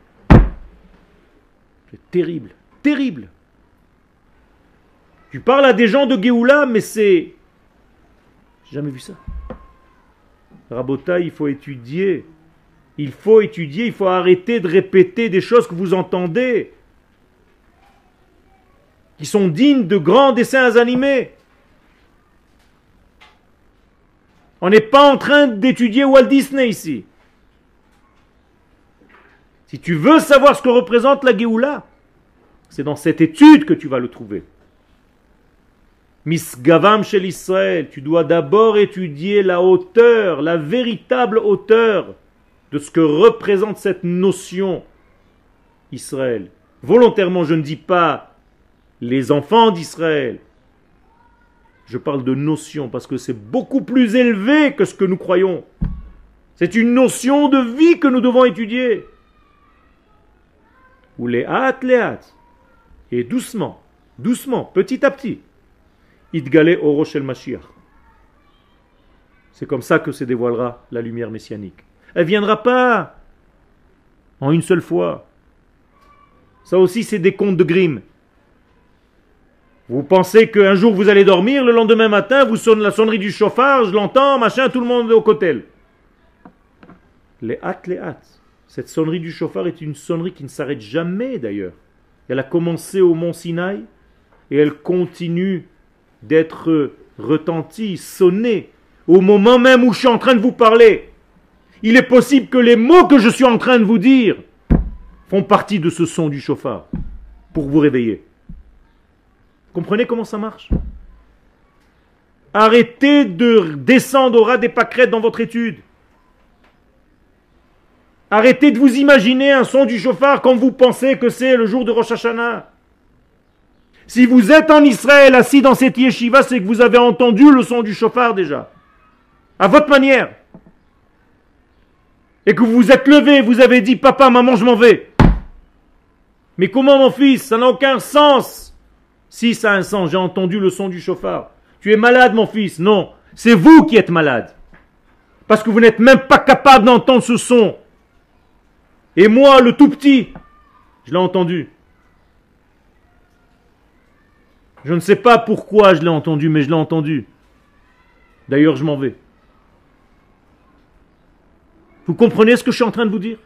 C'est terrible, terrible. Tu parles à des gens de Géoula, mais c'est... J'ai jamais vu ça. Rabota, il faut étudier. Il faut étudier, il faut arrêter de répéter des choses que vous entendez, qui sont dignes de grands dessins animés. On n'est pas en train d'étudier Walt Disney ici. Si tu veux savoir ce que représente la Géoula, c'est dans cette étude que tu vas le trouver. Misgavam chez l'Israël, tu dois d'abord étudier la hauteur, la véritable hauteur de ce que représente cette notion Israël. Volontairement, je ne dis pas les enfants d'Israël. Je parle de notion parce que c'est beaucoup plus élevé que ce que nous croyons. C'est une notion de vie que nous devons étudier. Ou les hâte, les. Et doucement, doucement, petit à petit. Idgale au Rochel Mashiach. C'est comme ça que se dévoilera la lumière messianique. Elle viendra pas en une seule fois. Ça aussi, c'est des contes de Grimm. Vous pensez qu'un jour vous allez dormir, le lendemain matin, vous sonnez la sonnerie du chauffard, je l'entends, machin, tout le monde est au cotel. Les hâtes, les hâtes. Cette sonnerie du chauffard est une sonnerie qui ne s'arrête jamais d'ailleurs. Elle a commencé au mont Sinaï et elle continue d'être retentie, sonnée, au moment même où je suis en train de vous parler. Il est possible que les mots que je suis en train de vous dire font partie de ce son du chauffard pour vous réveiller. Comprenez comment ça marche? Arrêtez de descendre au ras des pâquerettes dans votre étude. Arrêtez de vous imaginer un son du chauffard quand vous pensez que c'est le jour de Rosh Hashanah. Si vous êtes en Israël assis dans cette yeshiva, c'est que vous avez entendu le son du chauffard déjà. À votre manière. Et que vous vous êtes levé, vous avez dit, papa, maman, je m'en vais. Mais comment mon fils? Ça n'a aucun sens. Si ça a un sens, j'ai entendu le son du chauffard. Tu es malade mon fils? Non, c'est vous qui êtes malade. Parce que vous n'êtes même pas capable d'entendre ce son. Et moi, le tout petit, je l'ai entendu. Je ne sais pas pourquoi je l'ai entendu, mais je l'ai entendu. D'ailleurs, je m'en vais. Vous comprenez ce que je suis en train de vous dire?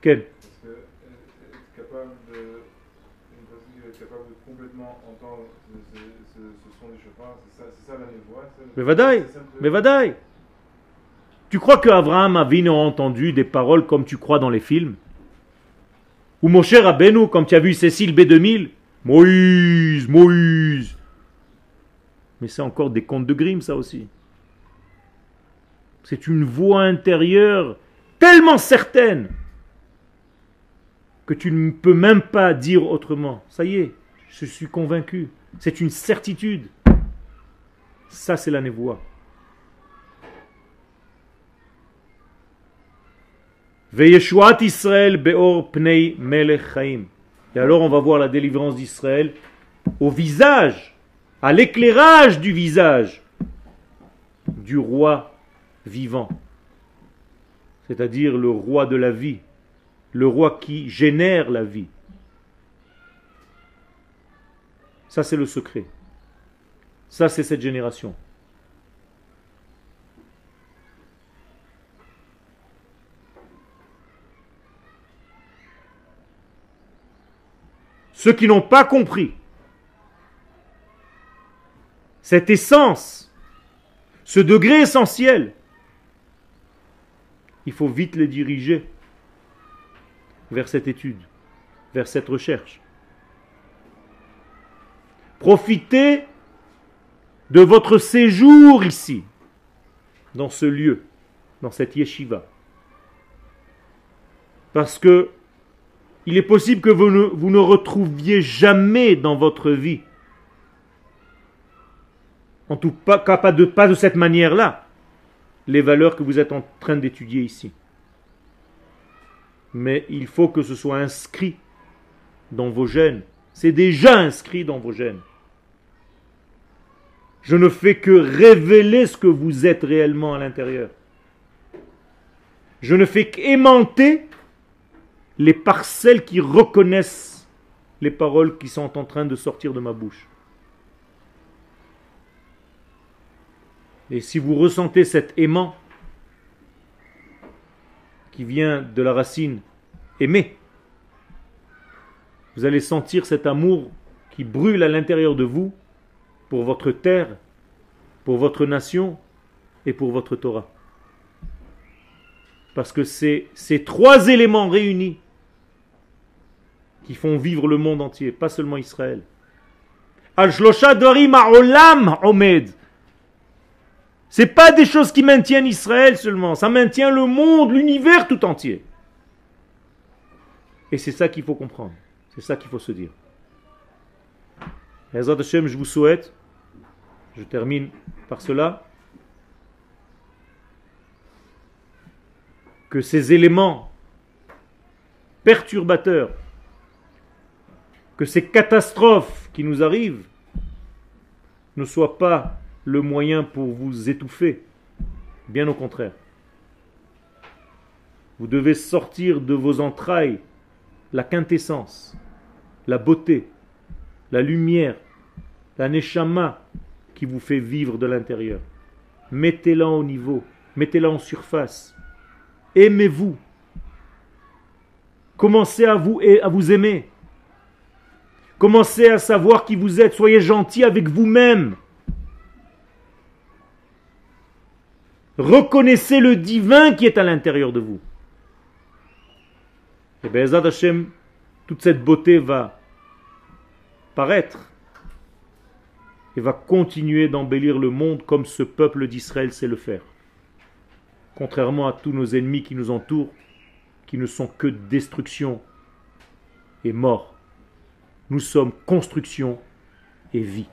Quel? Parce que euh, être capable de. Une personne qui va être capable de complètement entendre ce, ce, ce, ce son chauffard, c'est ça, la névoie. Mais vadaï, mais vadaï. Tu crois que Abraham Avinu a entendu des paroles comme tu crois dans les films? Ou mon cher Rabbeinu, comme tu as vu Cécile B2000 Moïse, Moïse. Mais c'est encore des contes de Grimm, ça aussi. C'est une voix intérieure tellement certaine que tu ne peux même pas dire autrement. Ça y est, je suis convaincu. C'est une certitude. Ça, c'est la névoie. Israël beor pnei melech. Et alors on va voir la délivrance d'Israël au visage, à l'éclairage du visage du roi vivant. C'est-à-dire le roi de la vie, le roi qui génère la vie. Ça c'est le secret. Ça c'est cette génération. Ceux qui n'ont pas compris cette essence, ce degré essentiel, il faut vite les diriger vers cette étude, vers cette recherche. Profitez de votre séjour ici, dans ce lieu, dans cette yeshiva. Parce que il est possible que vous ne, retrouviez jamais dans votre vie, en tout cas pas de, pas de cette manière-là, les valeurs que vous êtes en train d'étudier ici. Mais il faut que ce soit inscrit dans vos gènes. C'est déjà inscrit dans vos gènes. Je ne fais que révéler ce que vous êtes réellement à l'intérieur. Je ne fais qu'aimanter les parcelles qui reconnaissent les paroles qui sont en train de sortir de ma bouche. Et si vous ressentez cet aimant qui vient de la racine aimer, vous allez sentir cet amour qui brûle à l'intérieur de vous pour votre terre, pour votre nation et pour votre Torah. Parce que c'est ces trois éléments réunis qui font vivre le monde entier, pas seulement Israël. Al shlosha dvarim ha'olam omed. C'est pas des choses qui maintiennent Israël seulement, ça maintient le monde, l'univers tout entier. Et c'est ça qu'il faut comprendre, c'est ça qu'il faut se dire. Je vous souhaite, je termine par cela, que ces éléments perturbateurs, que ces catastrophes qui nous arrivent ne soient pas le moyen pour vous étouffer. Bien au contraire. Vous devez sortir de vos entrailles la quintessence, la beauté, la lumière, la neshama qui vous fait vivre de l'intérieur. Mettez-la au niveau, mettez-la en surface. Aimez-vous. Commencez à vous, à vous aimer. Commencez à savoir qui vous êtes. Soyez gentil avec vous-même. Reconnaissez le divin qui est à l'intérieur de vous. Et bien, toute cette beauté va paraître et va continuer d'embellir le monde comme ce peuple d'Israël sait le faire. Contrairement à tous nos ennemis qui nous entourent, qui ne sont que destruction et mort. Nous sommes construction et vie.